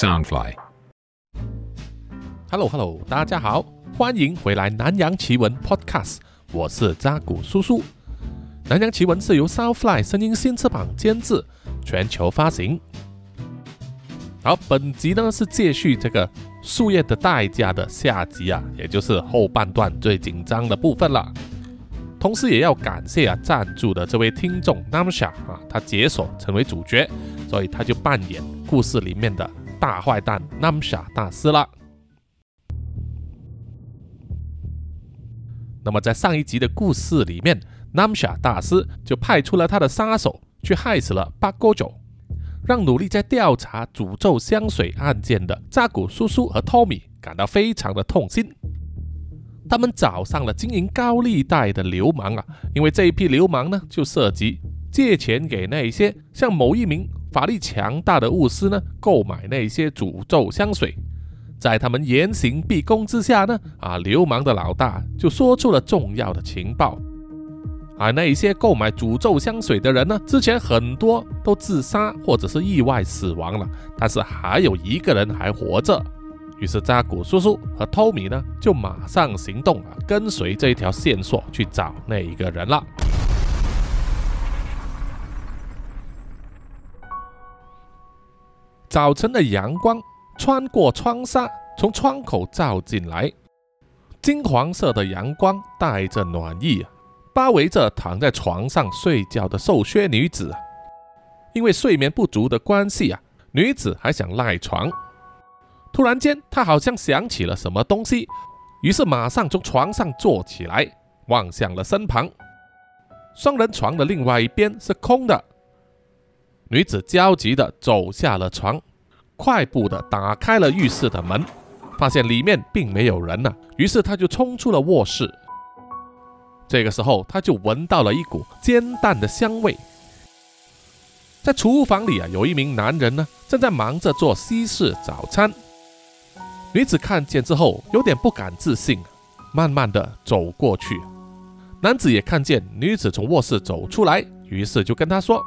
Soundfly。Hello Hello，大家好，欢迎回来《南洋奇闻 Podcast》，我是扎古叔叔。《南洋奇闻》是由 Soundfly 声音新翅膀监制，全球发行。好，本集呢是接续这个《树叶的代价》的下集啊，也就是后半段最紧张的部分了。同时也要感谢啊赞助的这位听众 Namsha 啊，他解锁成为主角，所以他就扮演故事里面的大坏蛋 Namsha 大师了。那么在上一集的故事里面，Namsha 大师就派出了他的杀手去害死了八哥九，让努力在调查诅咒香水案件的扎古叔叔和 Tommy 感到非常的痛心。他们找上了经营高利贷的流氓啊，因为这一批流氓呢，就涉及借钱给那些向某一名法力强大的巫师呢购买那些诅咒香水。在他们严刑逼供之下呢，啊，流氓的老大就说出了重要的情报。而那些购买诅咒香水的人呢，之前很多都自杀或者是意外死亡了，但是还有一个人还活着。于是扎古叔叔和托米呢，就马上行动啊，跟随这一条线索去找那一个人了。早晨的阳光穿过窗纱，从窗口照进来，金黄色的阳光带着暖意，包围着躺在床上睡觉的瘦削女子。因为睡眠不足的关系啊，女子还想赖床。突然间，她好像想起了什么东西，于是马上从床上坐起来，望向了身旁。双人床的另外一边是空的。女子焦急地走下了床，快步地打开了浴室的门，发现里面并没有人呢、于是她就冲出了卧室。这个时候，她就闻到了一股煎蛋的香味。在厨房里啊，有一名男人呢，正在忙着做西式早餐。女子看见之后，有点不敢置信，慢慢的走过去。男子也看见女子从卧室走出来，于是就跟她说：“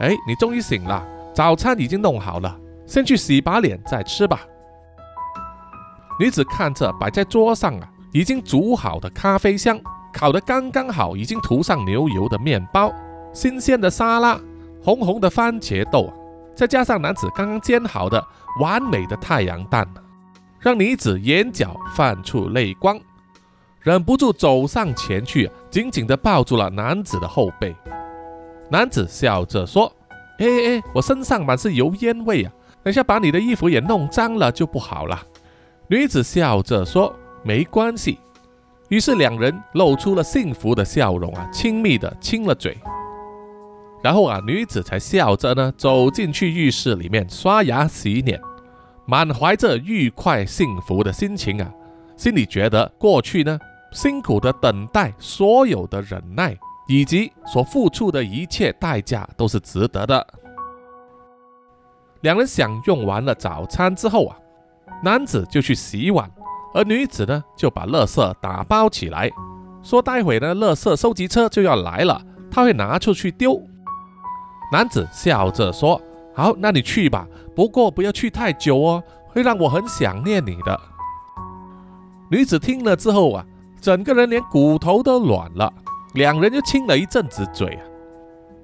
哎，你终于醒了，早餐已经弄好了，先去洗把脸再吃吧。”女子看着摆在桌上啊，已经煮好的咖啡香，烤得刚刚好，已经涂上牛油的面包，新鲜的沙拉，红红的番茄豆，再加上男子刚刚煎好的完美的太阳蛋。让女子眼角泛出泪光，忍不住走上前去，紧紧地抱住了男子的后背。男子笑着说：“哎哎，我身上满是油烟味啊，等下把你的衣服也弄脏了就不好了。”女子笑着说：“没关系。”于是两人露出了幸福的笑容啊，亲密的亲了嘴。然后啊，女子才笑着呢走进去浴室里面刷牙洗脸。满怀着愉快幸福的心情啊，心里觉得过去呢辛苦的等待，所有的忍耐以及所付出的一切代价都是值得的。两人享用完了早餐之后啊，男子就去洗碗，而女子呢就把垃圾打包起来，说待会呢垃圾收集车就要来了，他会拿出去丢。男子笑着说：“好，那你去吧。”不过不要去太久哦，会让我很想念你的。女子听了之后啊，整个人连骨头都软了，两人就亲了一阵子嘴啊，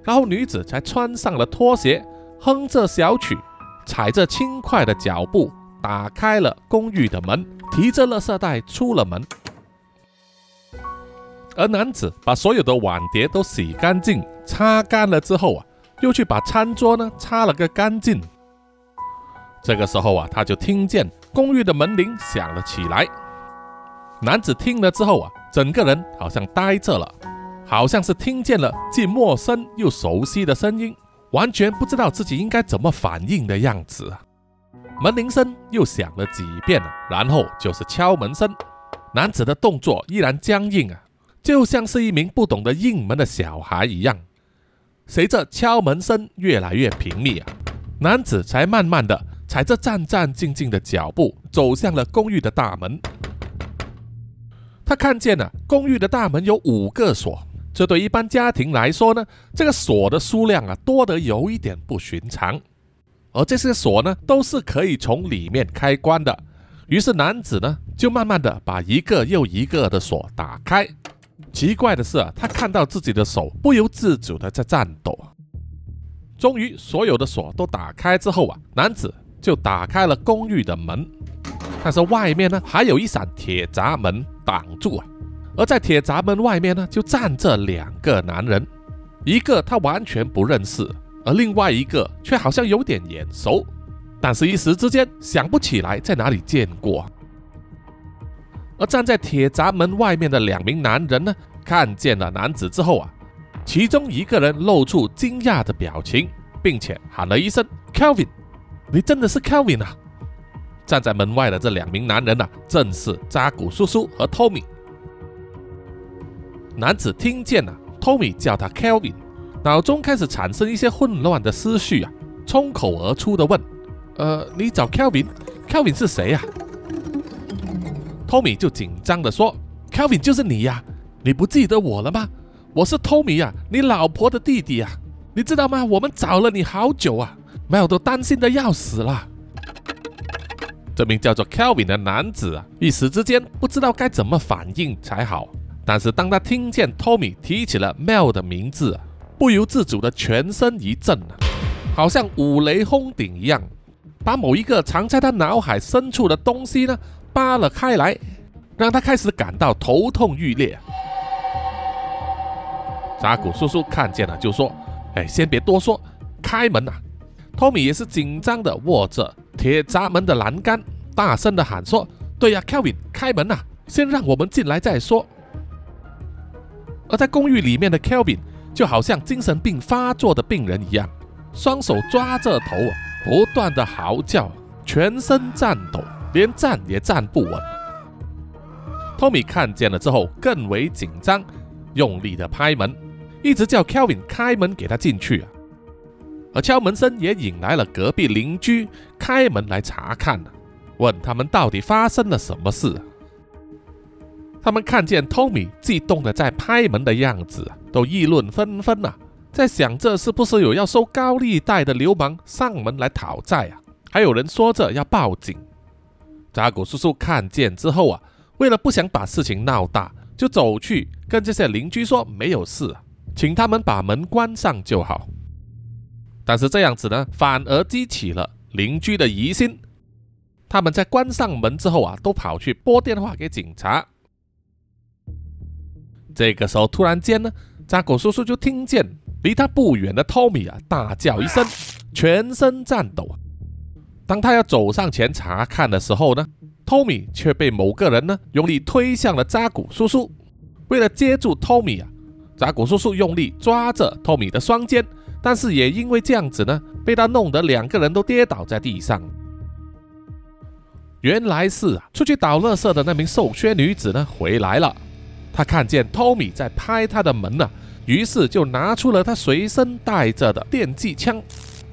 然后女子才穿上了拖鞋，哼着小曲，踩着轻快的脚步，打开了公寓的门，提着垃圾袋出了门。而男子把所有的碗碟都洗干净、擦干了之后啊，又去把餐桌呢擦了个干净。这个时候啊，他就听见公寓的门铃响了起来。男子听了之后啊，整个人好像呆着了，好像是听见了既陌生又熟悉的声音，完全不知道自己应该怎么反应的样子啊。门铃声又响了几遍了，然后就是敲门声。男子的动作依然僵硬啊，就像是一名不懂得应门的小孩一样。随着敲门声越来越频密啊，男子才慢慢的。踩着战战兢兢的脚步走向了公寓的大门。他看见了公寓的大门有五个锁，这对一般家庭来说呢，这个锁的数量啊多得有一点不寻常。而这些锁呢，都是可以从里面开关的。于是男子呢，就慢慢的把一个又一个的锁打开。奇怪的是啊，他看到自己的手不由自主的在颤抖。终于，所有的锁都打开之后啊，男子就打开了公寓的门。但是外面呢，还有一扇铁闸门挡住啊。而在铁闸门外面呢，就站着两个男人，一个他完全不认识。而另外一个却好像有点眼熟，但是一时之间想不起来在哪里见过。而站在铁闸门外面的两名男人呢，看见了男子之后啊，其中一个人露出惊讶的表情，并且喊了一声 “Kelvin”，你真的是 Kelvin 啊！站在门外的这两名男人呢，正是扎古叔叔和 Tommy。男子听见了 Tommy 叫他 Kelvin。脑中开始产生一些混乱的思绪啊，冲口而出的问：“呃，你找 Kelvin？Kelvin 是谁呀？”Tommy 就紧张的说：“Kelvin 就是你呀，你不记得我了吗？我是 Tommy 啊，你老婆的弟弟啊，你知道吗？我们找了你好久啊没有都担心的要死了。”这名叫做 Kelvin 的男子啊，一时之间不知道该怎么反应才好。但是当他听见 Tommy 提起了 Mel 的名字，不由自主的全身一震啊，好像五雷轰顶一样，把某一个藏在他脑海深处的东西呢扒了开来，让他开始感到头痛欲裂。扎古叔叔看见了就说：“哎，先别多说，开门呐！”托米也是紧张的握着铁闸门的栏杆，大声的喊说：“对呀，Kevin，开门呐！先让我们进来再说。”而在公寓里面的 Kelvin。就好像精神病发作的病人一样，双手抓着头啊，不断的嚎叫，全身颤抖，连站也站不稳。托米看见了之后更为紧张，用力的拍门，一直叫 Kelvin 开门给他进去啊。而敲门声也引来了隔壁邻居开门来查看问他们到底发生了什么事。他们看见 Tommy 激动的在拍门的样子，都议论纷纷呐，在想这是不是有要收高利贷的流氓上门来讨债啊？还有人说着要报警。扎古叔叔看见之后啊，为了不想把事情闹大，就走去跟这些邻居说没有事，请他们把门关上就好。但是这样子呢，反而激起了邻居的疑心。他们在关上门之后啊，都跑去拨电话给警察。这个时候，突然间呢，扎古叔叔就听见离他不远的托米啊大叫一声，全身颤抖。当他要走上前查看的时候呢，托米却被某个人呢用力推向了扎古叔叔。为了接住托米啊，扎古叔叔用力抓着托米的双肩，但是也因为这样子呢，被他弄得两个人都跌倒在地上。原来是啊，出去倒垃圾的那名瘦削女子呢回来了。他看见托米在拍他的门呢，于是就拿出了他随身带着的电击枪，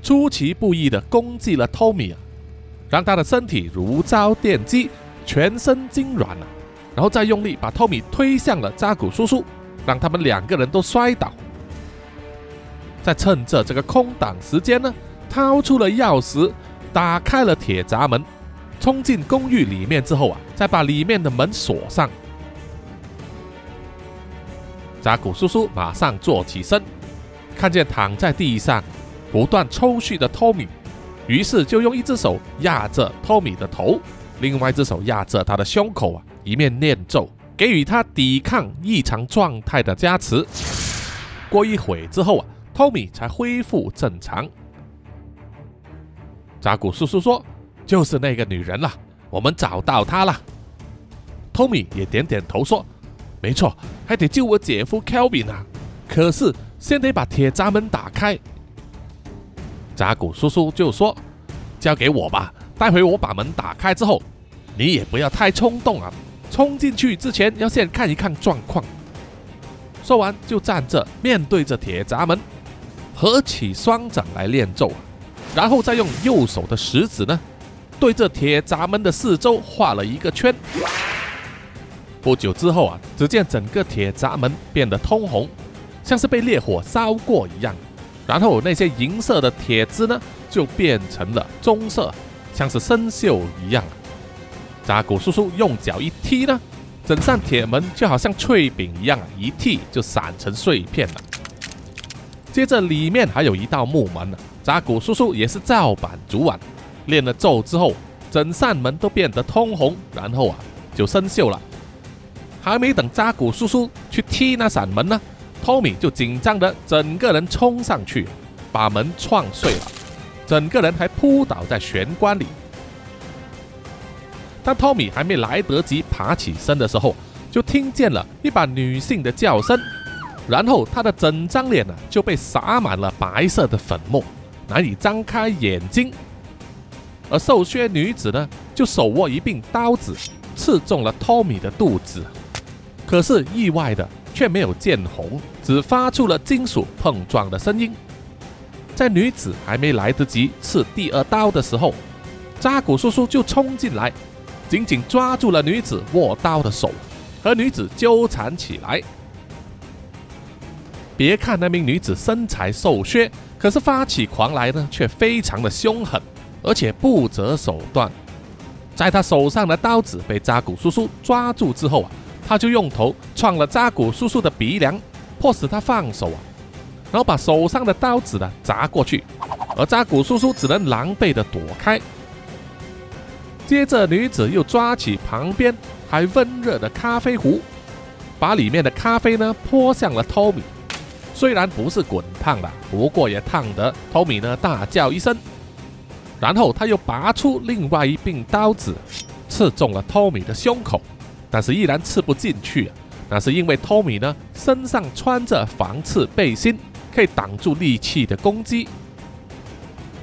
出其不意的攻击了托米啊，让他的身体如遭电击，全身痉挛了，然后再用力把托米推向了扎古叔叔，让他们两个人都摔倒。再趁着这个空档时间呢，掏出了钥匙，打开了铁闸门，冲进公寓里面之后啊，再把里面的门锁上。扎古叔叔马上坐起身，看见躺在地上不断抽搐的托米，于是就用一只手压着托米的头，另外一只手压着他的胸口啊，一面念咒，给予他抵抗异常状态的加持。过一会之后啊，托米才恢复正常。扎古叔叔说：“就是那个女人了，我们找到她了。”托米也点点头说。没错，还得救我姐夫 Kelvin 啊！可是先得把铁闸门打开。扎古叔叔就说：“交给我吧，待会我把门打开之后，你也不要太冲动啊！冲进去之前要先看一看状况。”说完就站着面对着铁闸门，合起双掌来念咒，然后再用右手的食指呢，对着铁闸门的四周画了一个圈。不久之后啊，只见整个铁闸门变得通红，像是被烈火烧过一样，然后那些银色的铁枝呢，就变成了棕色，像是生锈一样。扎古叔叔用脚一踢呢，整扇铁门就好像脆饼一样，一踢就散成碎片了。接着里面还有一道木门呢，扎古叔叔也是照板煮碗，练了咒之后，整扇门都变得通红，然后啊就生锈了。还没等扎古叔叔去踢那扇门呢，托米就紧张的整个人冲上去，把门撞碎了，整个人还扑倒在玄关里。当托米还没来得及爬起身的时候，就听见了一把女性的叫声，然后他的整张脸呢就被洒满了白色的粉末，难以张开眼睛。而瘦削女子呢，就手握一柄刀子，刺中了托米的肚子。可是意外的却没有见红，只发出了金属碰撞的声音。在女子还没来得及刺第二刀的时候，扎古叔叔就冲进来，紧紧抓住了女子握刀的手，和女子纠缠起来。别看那名女子身材瘦削，可是发起狂来呢，却非常的凶狠，而且不择手段。在她手上的刀子被扎古叔叔抓住之后啊。他就用头撞了扎古叔叔的鼻梁，迫使他放手啊，然后把手上的刀子呢砸过去，而扎古叔叔只能狼狈的躲开。接着，女子又抓起旁边还温热的咖啡壶，把里面的咖啡呢泼向了托米。虽然不是滚烫的，不过也烫得托米呢大叫一声。然后他又拔出另外一柄刀子，刺中了托米的胸口。但是依然刺不进去，啊那是因为托米呢身上穿着防刺背心，可以挡住利器的攻击。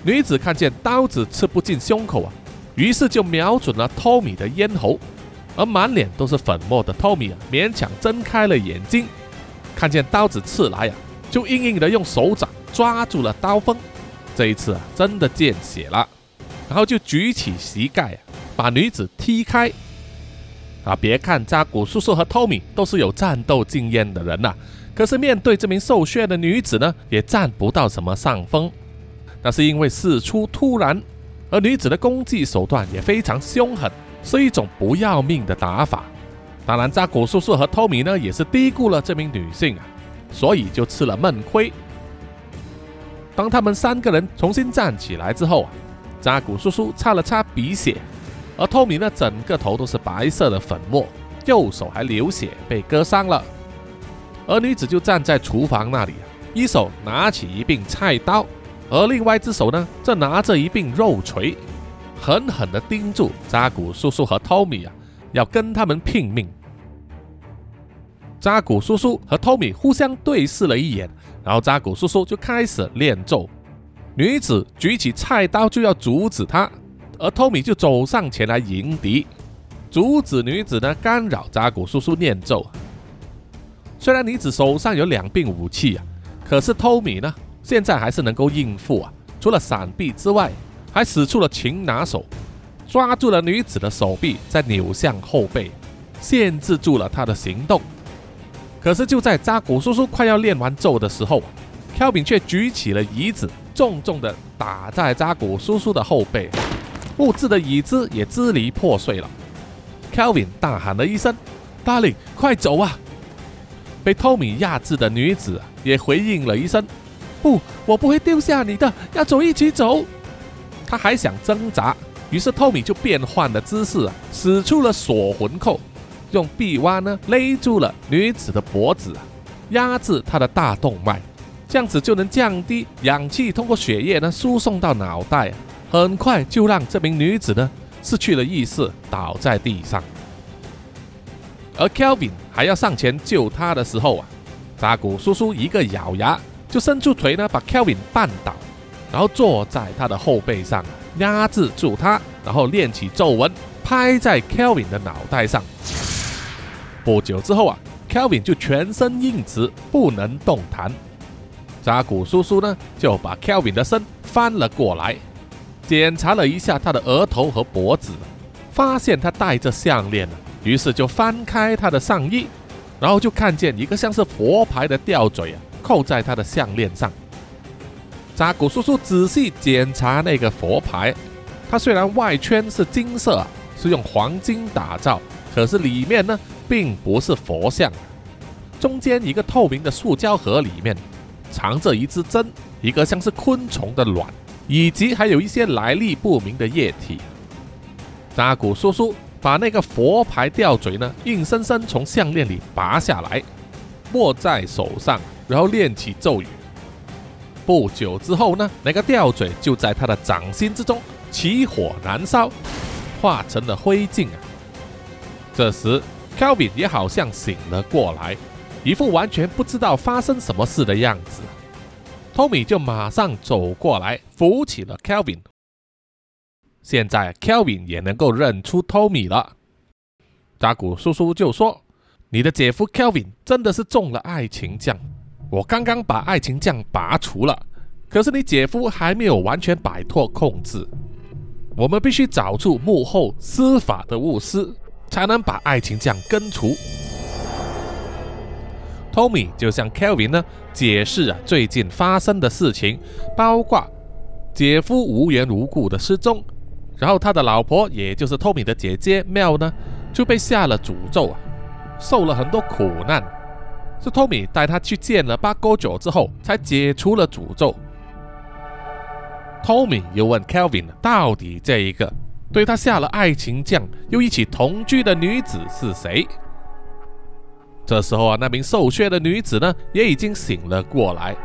女子看见刀子刺不进胸口啊，于是就瞄准了托米的咽喉，而满脸都是粉末的托米啊，勉强睁开了眼睛，看见刀子刺来啊，就硬硬的用手掌抓住了刀锋，这一次啊真的见血了，然后就举起膝盖把女子踢开。啊！别看扎古叔叔和托米都是有战斗经验的人呐，可是面对这名受血的女子呢，也占不到什么上风。那是因为事出突然，而女子的攻击手段也非常凶狠，是一种不要命的打法。当然，扎古叔叔和托米呢，也是低估了这名女性啊，所以就吃了闷亏。当他们三个人重新站起来之后啊，扎古叔叔擦了擦鼻血。而透明呢，整个头都是白色的粉末，右手还流血，被割伤了。而女子就站在厨房那里，一手拿起一柄菜刀，而另外一只手呢，正拿着一柄肉锤，狠狠地盯住扎古叔叔和托米啊，要跟他们拼命。扎古叔叔和托米互相对视了一眼，然后扎古叔叔就开始念咒，女子举起菜刀就要阻止他。而托米就走上前来迎敌，阻止女子呢干扰扎古叔叔念咒。虽然女子手上有两柄武器啊，可是托米呢现在还是能够应付啊。除了闪避之外，还使出了擒拿手，抓住了女子的手臂，再扭向后背，限制住了她的行动。可是就在扎古叔叔快要练完咒的时候，飘饼却举起了椅子，重重的打在扎古叔叔的后背。木质的椅子也支离破碎了。Kelvin 大喊了一声：“Darling，快走啊！”被托米压制的女子也回应了一声：“不，我不会丢下你的，要走一起走。”他还想挣扎，于是托米就变换了姿势，使出了锁魂扣，用臂弯呢勒住了女子的脖子，压制她的大动脉，这样子就能降低氧气通过血液呢输送到脑袋。很快就让这名女子呢失去了意识，倒在地上。而 Kelvin 还要上前救她的时候啊，扎古叔叔一个咬牙，就伸出腿呢把 Kelvin 绊倒，然后坐在他的后背上压制住他，然后念起咒文，拍在 Kelvin 的脑袋上。不久之后啊，Kelvin 就全身硬直，不能动弹。扎古叔叔呢就把 Kelvin 的身翻了过来。检查了一下他的额头和脖子，发现他戴着项链于是就翻开他的上衣，然后就看见一个像是佛牌的吊坠啊，扣在他的项链上。扎古叔叔仔细检查那个佛牌，它虽然外圈是金色，是用黄金打造，可是里面呢，并不是佛像。中间一个透明的塑胶盒里面，藏着一支针，一个像是昆虫的卵，以及还有一些来历不明的液体。扎古叔叔把那个佛牌吊坠呢，硬生生从项链里拔下来，握在手上，然后念起咒语。不久之后呢，那个吊坠就在他的掌心之中起火燃烧，化成了灰烬啊！这时，Kelvin 也好像醒了过来，一副完全不知道发生什么事的样子。Tommy 就马上走过来扶起了 Kelvin。现在 Kelvin 也能够认出 Tommy 了。扎古叔叔就说：“你的姐夫 Kelvin 真的是中了爱情酱。”我刚刚把爱情酱拔除了，可是你姐夫还没有完全摆脱控制。我们必须找出幕后施法的巫师，才能把爱情酱根除。Tommy 就向 Kelvin 呢解释啊最近发生的事情，包括姐夫无缘无故的失踪，然后他的老婆也就是 Tommy 的姐姐 Mel 呢就被下了诅咒啊，受了很多苦难。是托米带他去见了八哥九之后，才解除了诅咒。托米又问 Kelvin：“ 到底这一个对他下了爱情降又一起同居的女子是谁？”这时候啊，那名瘦削的女子呢，也已经醒了过来，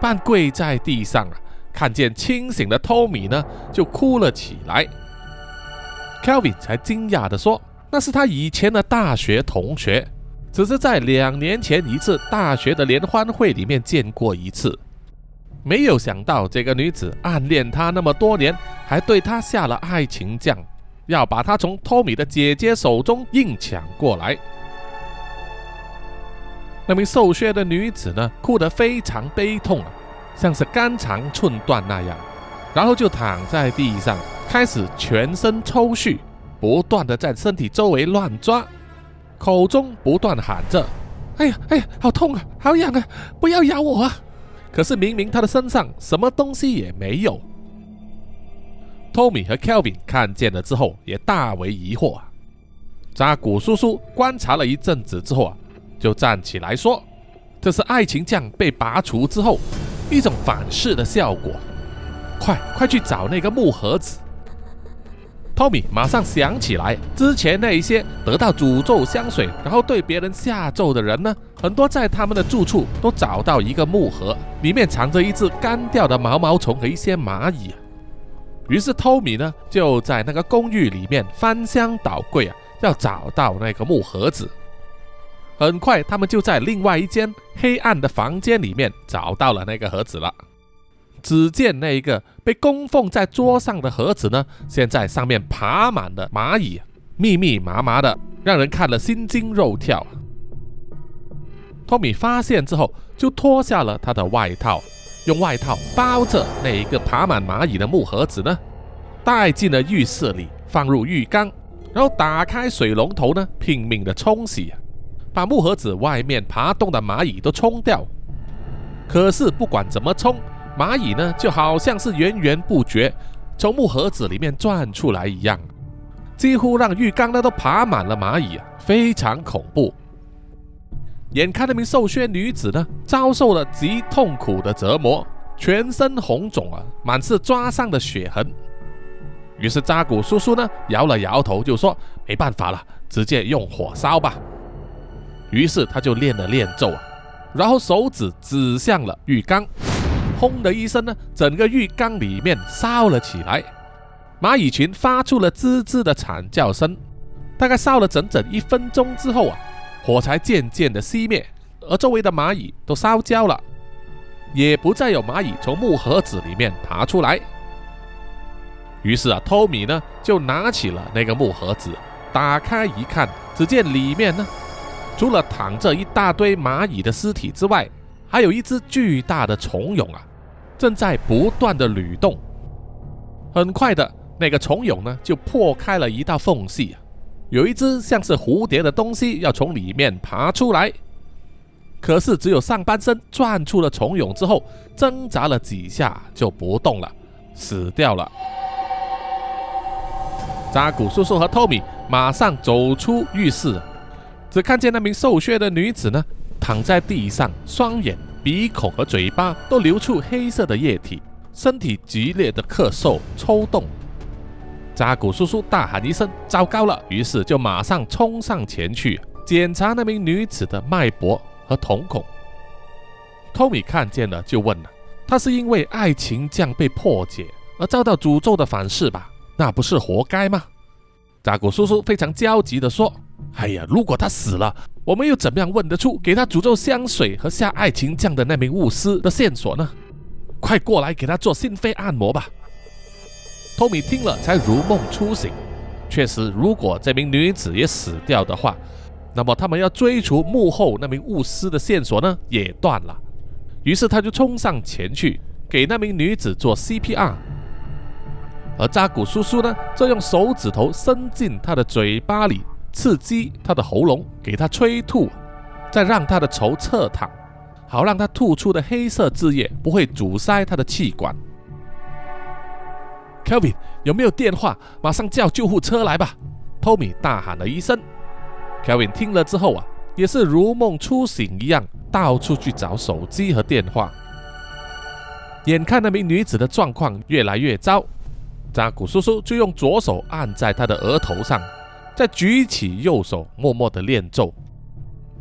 半跪在地上啊，看见清醒的托米呢，就哭了起来。Kelvin 才惊讶地说：“那是他以前的大学同学。”只是在两年前一次大学的联欢会里面见过一次，没有想到这个女子暗恋他那么多年，还对他下了爱情降，要把他从托米的姐姐手中硬抢过来。那名瘦削的女子呢，哭得非常悲痛啊，像是肝肠寸断那样，然后就躺在地上，开始全身抽搐，不断的在身体周围乱抓。口中不断喊着：“哎呀，哎呀，好痛啊，好痒啊，不要咬我啊！”可是明明他的身上什么东西也没有。托米和 Kelvin 看见了之后也大为疑惑啊。扎古叔叔观察了一阵子之后啊，就站起来说：“这是爱情酱被拔除之后一种反噬的效果。快快去找那个木盒子。” Tommy 马上想起来，之前那一些得到诅咒香水，然后对别人下咒的人呢，很多在他们的住处都找到一个木盒，里面藏着一只干掉的毛毛虫和一些蚂蚁。于是 Tommy 呢，就在那个公寓里面翻箱倒柜啊，要找到那个木盒子。很快，他们就在另外一间黑暗的房间里面找到了那个盒子了。只见那一个被供奉在桌上的盒子呢，现在上面爬满了蚂蚁，密密麻麻的，让人看了心惊肉跳。托米发现之后，就脱下了他的外套，用外套包着那一个爬满蚂蚁的木盒子呢，带进了浴室里，放入浴缸，然后打开水龙头呢，拼命的冲洗，把木盒子外面爬动的蚂蚁都冲掉。可是不管怎么冲，蚂蚁呢，就好像是源源不绝从木盒子里面钻出来一样，几乎让浴缸呢都爬满了蚂蚁啊，非常恐怖。眼看那名瘦削女子呢，遭受了极痛苦的折磨，全身红肿啊，满是抓伤的血痕。于是扎古叔叔呢，摇了摇头，就说：“没办法了，直接用火烧吧。”于是他就念了念咒啊，然后手指指向了浴缸。轰的一声呢，整个浴缸里面烧了起来，蚂蚁群发出了吱吱的惨叫声。大概烧了整整一分钟之后啊，火才渐渐的熄灭，而周围的蚂蚁都烧焦了，也不再有蚂蚁从木盒子里面爬出来。于是啊，托米呢就拿起了那个木盒子，打开一看，只见里面呢，除了躺着一大堆蚂蚁的尸体之外，还有一只巨大的虫蛹啊。正在不断的蠕动，很快的那个虫蛹呢就破开了一道缝隙啊，有一只像是蝴蝶的东西要从里面爬出来。可是只有上半身转出了虫蛹之后，挣扎了几下就不动了，死掉了。扎古叔叔和托米马上走出浴室，只看见那名瘦削的女子呢，躺在地上，双眼、鼻孔和嘴巴都流出黑色的液体，身体剧烈的咳嗽、抽动。扎古叔叔大喊一声：“糟糕了！”于是就马上冲上前去检查那名女子的脉搏和瞳孔。托米看见了，就问了：“她是因为爱情将被破解而遭到诅咒的反噬吧？”那不是活该吗？扎古叔叔非常焦急地说：“哎呀，如果他死了，我们又怎么样问得出给他诅咒香水和下爱情酱的那名巫师的线索呢？快过来给他做心肺按摩吧。”托米听了才如梦初醒。确实，如果这名女子也死掉的话，那么他们要追逐幕后那名巫师的线索呢，也断了。于是他就冲上前去给那名女子做 CPR。而扎古叔叔呢，则用手指头伸进他的嘴巴里，刺激他的喉咙，给他催吐，再让他的头侧躺，好让他吐出的黑色汁液不会阻塞他的气管。Kevin 有没有电话？马上叫救护车来吧！Tommy 大喊了一声。Kevin 听了之后啊，也是如梦初醒一样，到处去找手机和电话。眼看那名女子的状况越来越糟。扎古叔叔就用左手按在他的额头上，再举起右手，默默的念咒，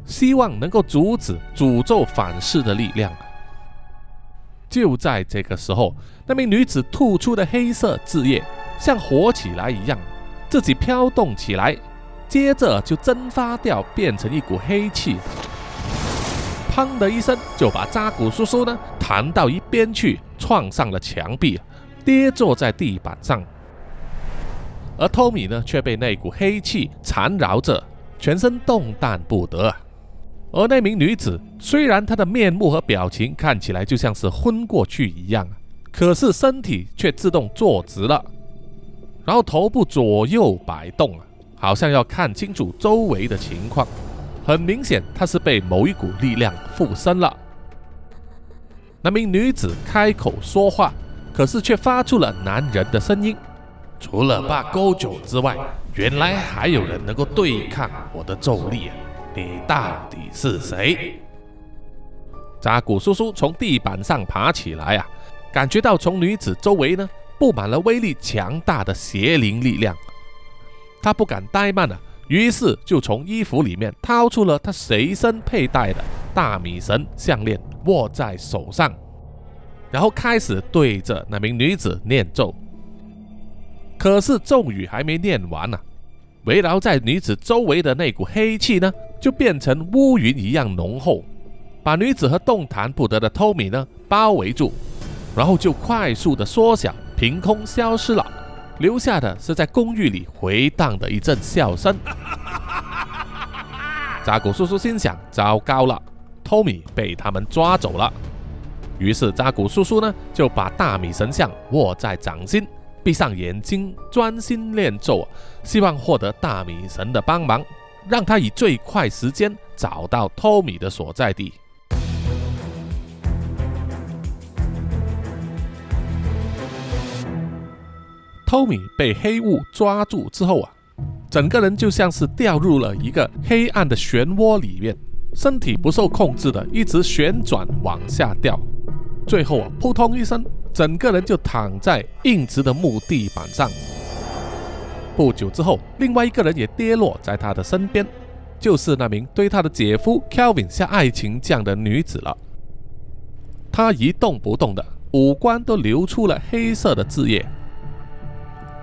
希望能够阻止诅咒反噬的力量。就在这个时候，那名女子吐出的黑色汁液像活起来一样，自己飘动起来，接着就蒸发掉，变成一股黑气，砰的一声就把扎古叔叔呢弹到一边去，撞上了墙壁。跌坐在地板上，而托米呢却被那股黑气缠绕着，全身动弹不得。而那名女子虽然她的面目和表情看起来就像是昏过去一样，可是身体却自动坐直了，然后头部左右摆动啊，好像要看清楚周围的情况。很明显，她是被某一股力量附身了。那名女子开口说话。可是却发出了男人的声音。除了八勾九之外，原来还有人能够对抗我的咒力啊。你到底是谁？扎古叔叔从地板上爬起来啊，感觉到从女子周围呢布满了威力强大的邪灵力量。他不敢怠慢啊，于是就从衣服里面掏出了他随身佩戴的大米神项链，握在手上。然后开始对着那名女子念咒，可是咒语还没念完呢，围绕在女子周围的那股黑气呢，就变成乌云一样浓厚，把女子和动弹不得的托米呢包围住，然后就快速的缩小，凭空消失了，留下的是在公寓里回荡的一阵笑声。扎古叔叔心想：糟糕了，托米被他们抓走了。于是扎古叔叔呢，就把大米神像握在掌心，闭上眼睛，专心念咒，希望获得大米神的帮忙，让他以最快时间找到托米的所在地。托米被黑雾抓住之后啊，整个人就像是掉入了一个黑暗的漩涡里面，身体不受控制的一直旋转往下掉。最后啊，扑通一声，整个人就躺在硬直的木地板上。不久之后，另外一个人也跌落在他的身边，就是那名对他的姐夫 Kelvin 下爱情酱的女子了。她一动不动的，五官都流出了黑色的汁液。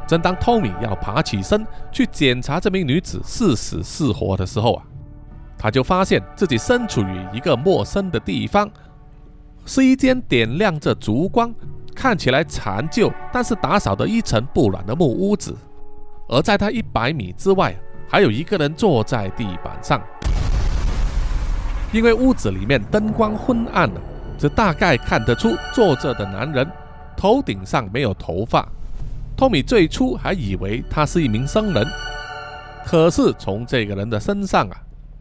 正当 Tommy 要爬起身去检查这名女子是死是活的时候啊，他就发现自己身处于一个陌生的地方。是一间点亮着烛光、看起来残旧，但是打扫得一尘不染的木屋子。而在他一百米之外，还有一个人坐在地板上。因为屋子里面灯光昏暗了，只大概看得出坐着的男人头顶上没有头发。托米最初还以为他是一名僧人，可是从这个人的身上啊，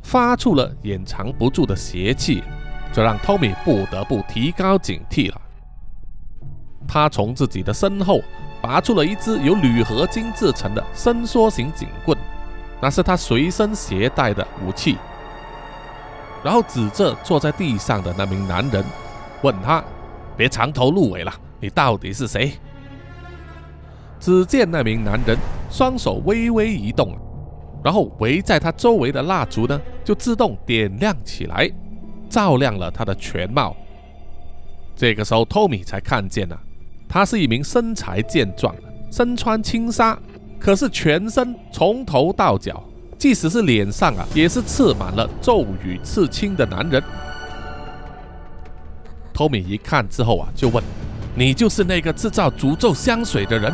发出了掩藏不住的邪气，这让托米不得不提高警惕了。他从自己的身后拔出了一支由铝合金制成的伸缩型警棍，那是他随身携带的武器。然后指着坐在地上的那名男人，问他：“别藏头露尾了，你到底是谁？”只见那名男人双手微微一动，然后围在他周围的蜡烛呢就自动点亮起来，照亮了他的全貌。这个时候，托米才看见了，他是一名身材健壮、身穿轻纱，可是全身从头到脚。即使是脸上啊，也是刺满了咒语刺青的男人。托米一看之后啊，就问：“你就是那个制造诅咒香水的人？”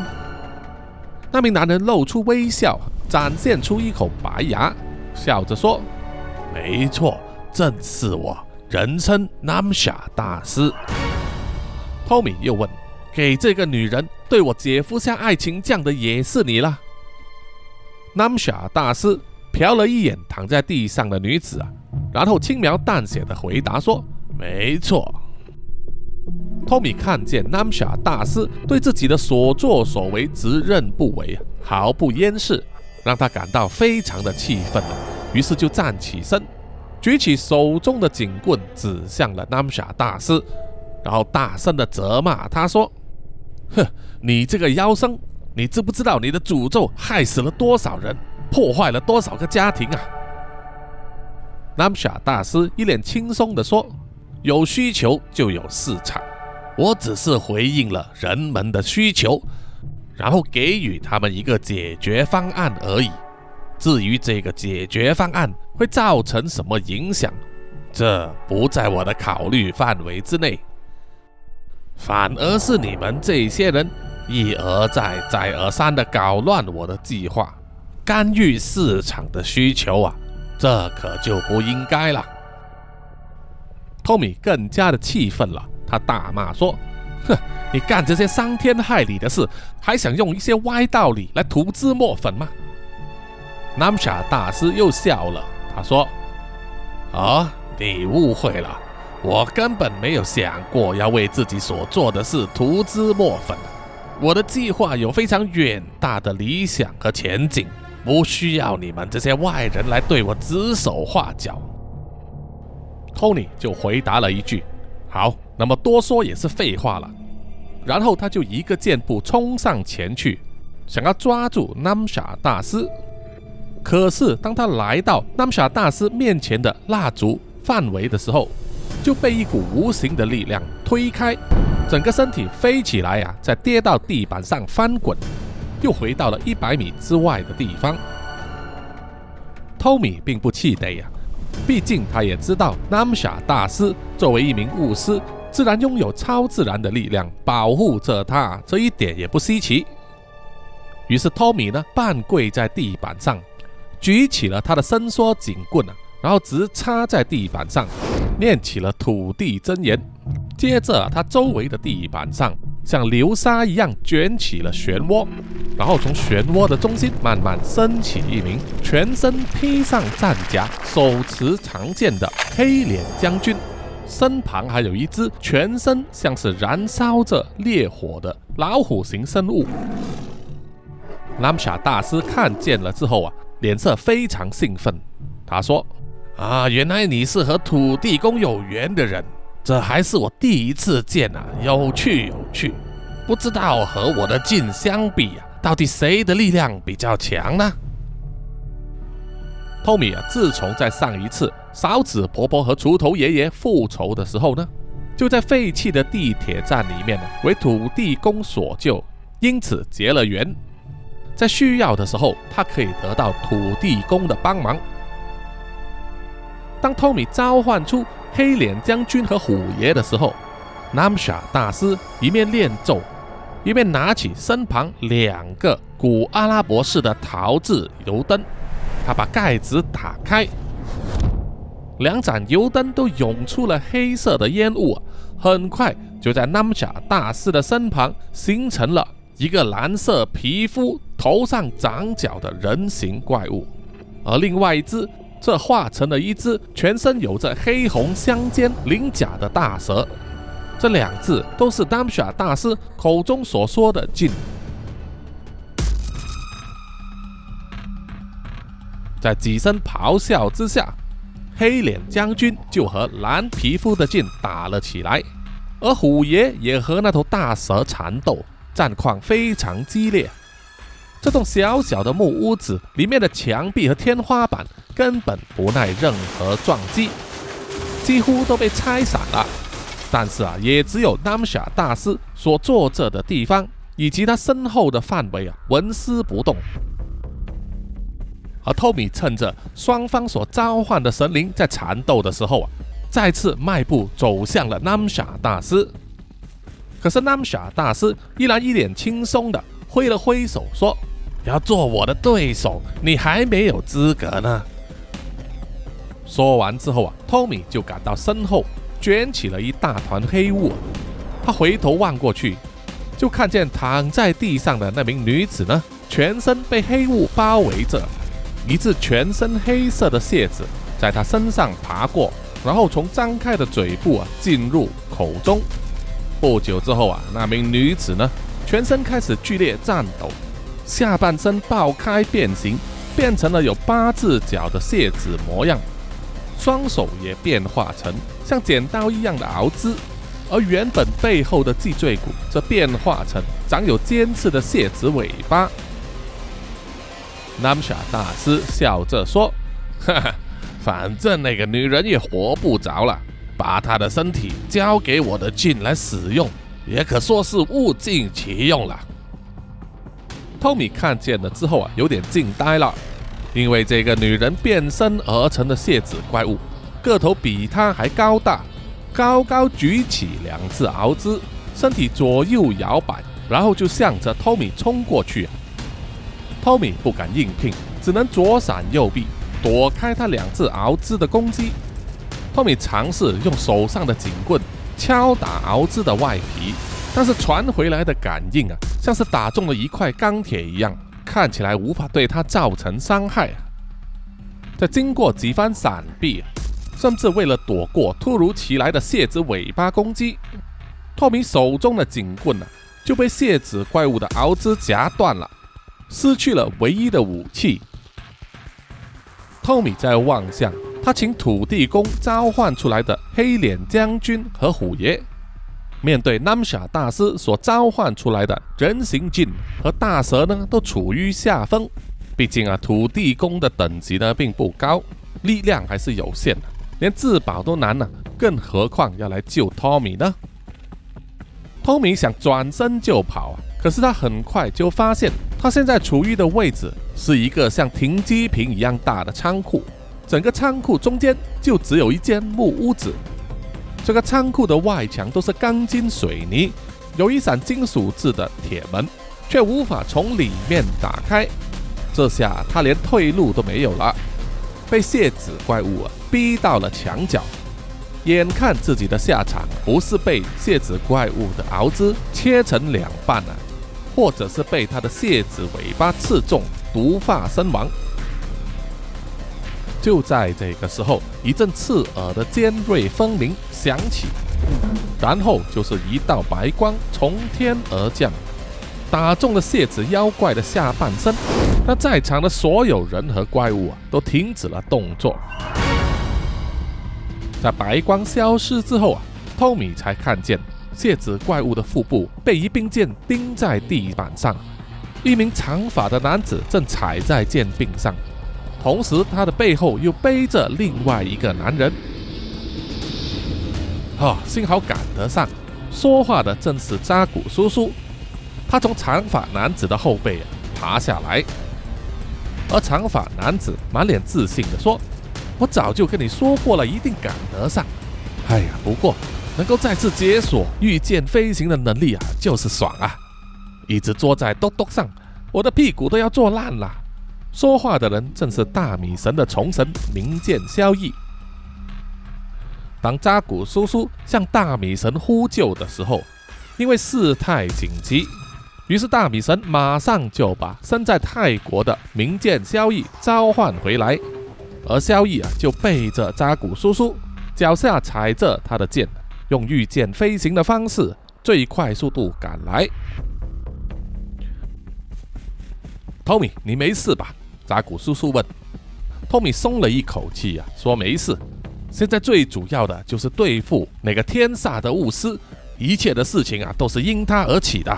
那名男人露出微笑，展现出一口白牙，笑着说：“没错，正是我，人称 Namsha 大师。”托米又问：“给这个女人对我姐夫下爱情降的也是你了？”Namsha 大师。瞟了一眼躺在地上的女子啊，然后轻描淡写的回答说：“没错。”托米看见 Namsha 大师对自己的所作所为直认不讳啊，毫不掩饰，让他感到非常的气愤了。于是就站起身，举起手中的警棍指向了 Namsha 大师，然后大声的责骂他说：“哼，你这个妖僧，你知不知道你的诅咒害死了多少人？”破坏了多少个家庭啊！Namsha 大师一脸轻松的说：“有需求就有市场，我只是回应了人们的需求，然后给予他们一个解决方案而已。至于这个解决方案会造成什么影响，这不在我的考虑范围之内。反而是你们这些人一而再、再而三地搞乱我的计划。”干预市场的需求啊，这可就不应该了。托米更加的气愤了，他大骂说：“哼，你干这些伤天害理的事，还想用一些歪道理来涂脂抹粉吗？”南沙大师又笑了，他说：“啊，你误会了，我根本没有想过要为自己所做的事涂脂抹粉。我的计划有非常远大的理想和前景。”不需要你们这些外人来对我指手画脚。托尼就回答了一句：“好，那么多说也是废话了。”然后他就一个箭步冲上前去，想要抓住 Namsha 大师。可是当他来到 Namsha 大师面前的蜡烛范围的时候，就被一股无形的力量推开，整个身体飞起来呀，再跌到地板上翻滚。又回到了一百米之外的地方。托米并不气馁呀，毕竟他也知道南沙大师作为一名巫师，自然拥有超自然的力量保护着他，这一点也不稀奇。于是托米呢，半跪在地板上，举起了他的伸缩警棍啊，然后直插在地板上，念起了土地真言。接着，他周围的地板上。像流沙一样卷起了漩涡，然后从漩涡的中心慢慢升起一名全身披上战甲、手持长剑的黑脸将军，身旁还有一只全身像是燃烧着烈火的老虎形生物。南沙大师看见了之后啊，脸色非常兴奋。他说：“啊，原来你是和土地公有缘的人。”这还是我第一次见啊，有趣有趣。不知道和我的镜相比啊，到底谁的力量比较强呢？托米啊，自从在上一次勺子婆婆和锄头爷爷复仇的时候呢，就在废弃的地铁站里面呢，为土地公所救，因此结了缘。在需要的时候，他可以得到土地公的帮忙。当托米召唤出。黑脸将军和虎爷的时候，Namsha 大师一面念咒，一面拿起身旁两个古阿拉伯式的陶制油灯，他把盖子打开，两盏油灯都涌出了黑色的烟雾，很快就在 Namsha 大师的身旁形成了一个蓝色皮肤、头上长角的人形怪物，而另外一只。则化成了一只全身有着黑红相间鳞甲的大蛇。这两字都是 Damsha 大师口中所说的劲。在几声咆哮之下，黑脸将军就和蓝皮肤的剑打了起来，而虎爷也和那头大蛇缠斗，战况非常激烈。这栋小小的木屋子里面的墙壁和天花板根本不耐任何撞击，几乎都被拆散了。但是啊，也只有 Namsha 大师所坐着的地方以及他身后的范围啊，纹丝不动。而托米趁着双方所召唤的神灵在缠斗的时候啊，再次迈步走向了 Namsha 大师。可是 Namsha 大师依然一脸轻松的挥了挥手说：“要做我的对手，你还没有资格呢。”说完之后啊，托米就感到身后。卷起了一大团黑雾，他回头望过去，就看见躺在地上的那名女子呢，全身被黑雾包围着，一只全身黑色的蟹子在她身上爬过，然后从张开的嘴部啊进入口中。不久之后啊，那名女子呢，全身开始剧烈颤抖，下半身爆开变形，变成了有八字脚的蟹子模样。双手也变化成像剪刀一样的螯肢，而原本背后的脊椎骨则变化成长有尖刺的蟹子尾巴。南沙大师笑着说：“哈哈，反正那个女人也活不着了，把她的身体交给我的劲来使用，也可说是物尽其用了。”托米看见了之后啊，有点惊呆了。因为这个女人变身而成的蟹子怪物，个头比她还高大，高高举起两只螯肢，身体左右摇摆，然后就向着托米冲过去。托米不敢硬拼，只能左闪右避，躲开他两只螯肢的攻击。托米尝试用手上的警棍敲打螯肢的外皮，但是传回来的感应啊，像是打中了一块钢铁一样。看起来无法对他造成伤害。在经过几番闪避，甚至为了躲过突如其来的蟹子尾巴攻击，托米手中的警棍呢就被蟹子怪物的螯肢夹断了，失去了唯一的武器。托米在望向他请土地公召唤出来的黑脸将军和虎爷。面对南下大师所召唤出来的人形镜和大蛇呢，都处于下风。毕竟啊，土地公的等级呢并不高，力量还是有限的，连自保都难呢，更何况要来救托米呢托米想转身就跑，可是他很快就发现，他现在处于的位置是一个像停机坪一样大的仓库，整个仓库中间就只有一间木屋子。这个仓库的外墙都是钢筋水泥，有一扇金属制的铁门，却无法从里面打开。这下他连退路都没有了，被蟹子怪物逼到了墙角。眼看自己的下场不是被蟹子怪物的螯肢切成两半啊，或者是被它的蟹子尾巴刺中毒发身亡。就在这个时候，一阵刺耳的尖锐风鸣响起，然后就是一道白光从天而降，打中了蟹子妖怪的下半身。那在场的所有人和怪物啊，都停止了动作。在白光消失之后啊，托米才看见蟹子怪物的腹部被一柄剑钉在地板上，一名长发的男子正踩在剑柄上。同时，他的背后又背着另外一个男人。哈，幸好赶得上。说话的正是扎古叔叔。他从长发男子的后背爬下来，而长发男子满脸自信地说：“我早就跟你说过了，一定赶得上。哎呀，不过能够再次解锁御剑飞行的能力啊，就是爽啊！一直坐在咚咚上，我的屁股都要坐烂了。”说话的人正是大米神的重神明剑萧逸。当扎古叔叔向大米神呼救的时候，因为事态紧急，于是大米神马上就把身在泰国的明剑萧逸召唤回来。而萧逸啊就背着扎古叔叔，脚下踩着他的剑，用御剑飞行的方式，最快速度赶来。托米，你没事吧？扎古叔叔问。托米松了一口气啊，说没事。现在最主要的就是对付那个天煞的巫师，一切的事情啊都是因他而起的。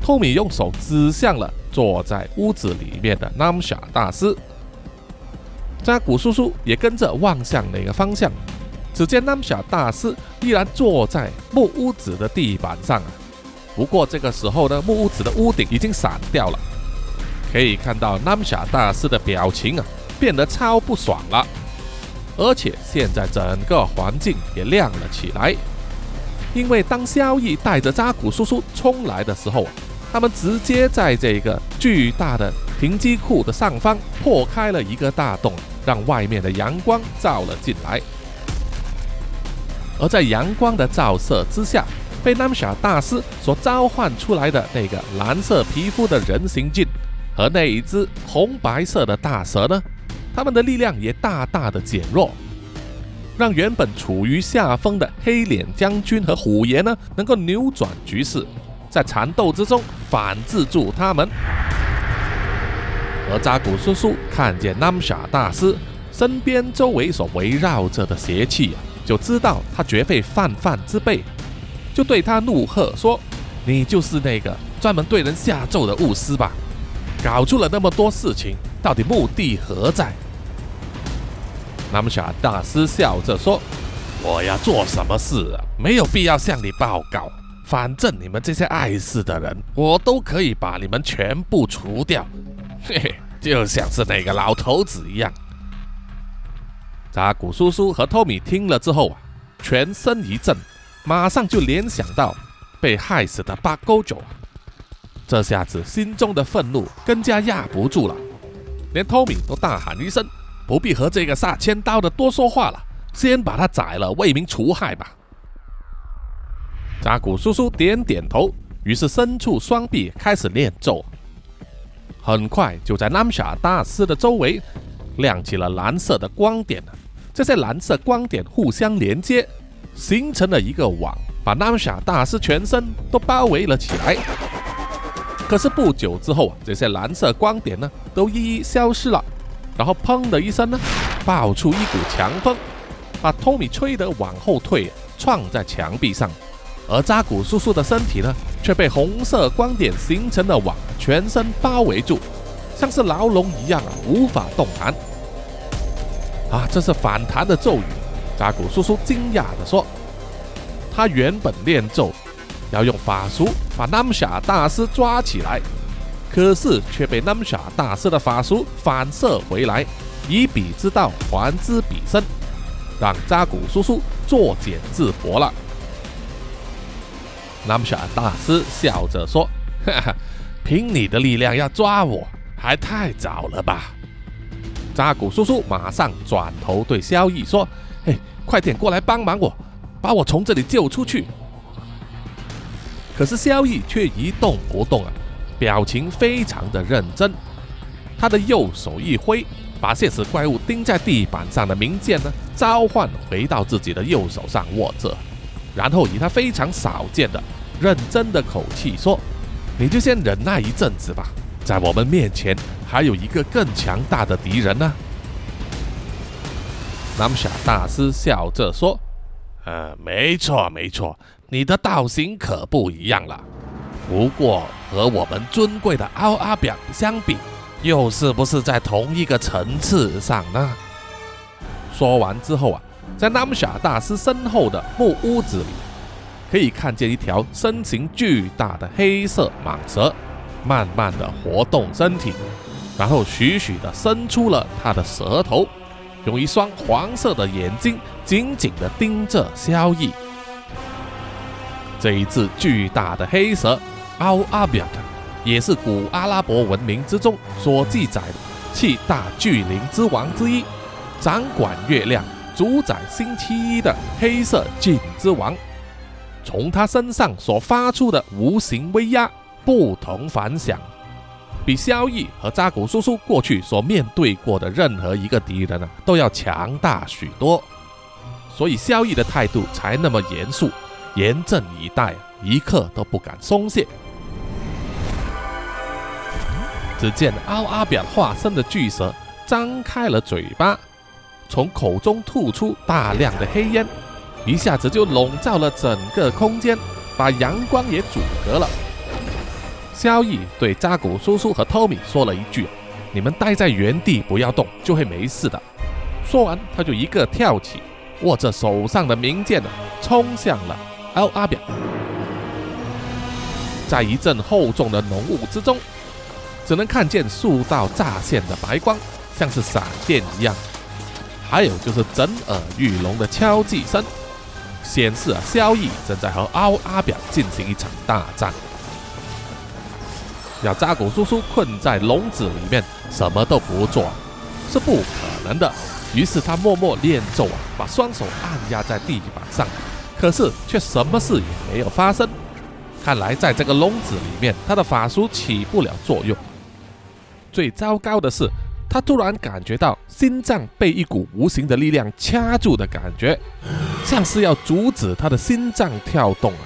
托米用手指向了坐在屋子里面的南夏大师，扎古叔叔也跟着望向那个方向。只见南夏大师依然坐在木屋子的地板上啊，不过这个时候呢，木屋子的屋顶已经散掉了，可以看到南夏大师的表情啊变得超不爽了。而且现在整个环境也亮了起来，因为当萧逸带着扎古叔叔冲来的时候啊，他们直接在这个巨大的停机库的上方破开了一个大洞，让外面的阳光照了进来。而在阳光的照射之下，被南夏大师所召唤出来的那个蓝色皮肤的人形镜和那一只红白色的大蛇呢？他们的力量也大大的减弱，让原本处于下风的黑脸将军和虎爷呢，能够扭转局势，在缠斗之中反制住他们。而扎古叔叔看见南夏大师身边周围所围绕着的邪气啊，就知道他绝非泛泛之辈，就对他怒喝说：“你就是那个专门对人下咒的巫师吧？搞出了那么多事情，到底目的何在？”南夏大师笑着说：“我要做什么事啊？没有必要向你报告。反正你们这些碍事的人，我都可以把你们全部除掉。嘿嘿，就像是那个老头子一样。”扎古叔叔和托米听了之后啊，全身一震，马上就联想到被害死的八勾九。这下子心中的愤怒更加压不住了，连托米都大喊一声。不必和这个杀千刀的多说话了，先把他宰了，为民除害吧。扎古叔叔点点头，于是伸出双臂开始念咒。很快就在南夏大师的周围亮起了蓝色的光点，这些蓝色光点互相连接，形成了一个网，把南夏大师全身都包围了起来。可是不久之后啊，这些蓝色光点呢，都一一消失了。然后砰的一声呢，爆出一股强风，把托米吹得往后退，撞在墙壁上。而扎古叔叔的身体呢，却被红色光点形成的网全身包围住，像是牢笼一样啊，无法动弹。啊，这是反弹的咒语！扎古叔叔惊讶地说：“他原本念咒，要用法术把南夏大师抓起来。”可是却被南夏大师的法术反射回来，以彼之道还之彼身，让扎古叔叔作茧自缚了。南夏大师笑着说：“哈哈，凭你的力量要抓我，还太早了吧？”扎古叔叔马上转头对萧逸说：“嘿，快点过来帮忙我，把我从这里救出去。”可是萧逸却一动不动啊。表情非常的认真，他的右手一挥，把现实怪物钉在地板上的名剑呢召唤回到自己的右手上握着，然后以他非常少见的认真的口气说：“你就先忍耐一阵子吧，在我们面前还有一个更强大的敌人呢。”南夏大师笑着说：“呃，没错没错，你的道行可不一样了。”不过和我们尊贵的奥阿表相比，又是不是在同一个层次上呢？说完之后啊，在南夏大师身后的木屋子里，可以看见一条身形巨大的黑色蟒蛇，慢慢的活动身体，然后徐徐的伸出了它的舌头，用一双黄色的眼睛紧紧的盯着萧逸。这一只巨大的黑蛇。奥阿比亚特也是古阿拉伯文明之中所记载的七大巨灵之王之一，掌管月亮、主宰星期一的黑色镜之王。从他身上所发出的无形威压不同凡响，比萧逸和扎古叔叔过去所面对过的任何一个敌人啊，都要强大许多，所以萧逸的态度才那么严肃、严阵以待，一刻都不敢松懈。只见奥阿表化身的巨蛇张开了嘴巴，从口中吐出大量的黑烟，一下子就笼罩了整个空间，把阳光也阻隔了。萧逸对扎古叔叔和托米说了一句：“你们待在原地不要动，就会没事的。”说完，他就一个跳起，握着手上的名剑，冲向了奥阿表。在一阵厚重的浓雾之中。只能看见数道乍现的白光，像是闪电一样。还有就是震耳欲聋的敲击声，显示啊，萧逸正在和奥阿表进行一场大战。要扎古叔叔困在笼子里面，什么都不做，是不可能的。于是他默默念咒啊，把双手按压在地板上，可是却什么事也没有发生。看来在这个笼子里面，他的法术起不了作用。最糟糕的是，他突然感觉到心脏被一股无形的力量掐住的感觉，像是要阻止他的心脏跳动啊！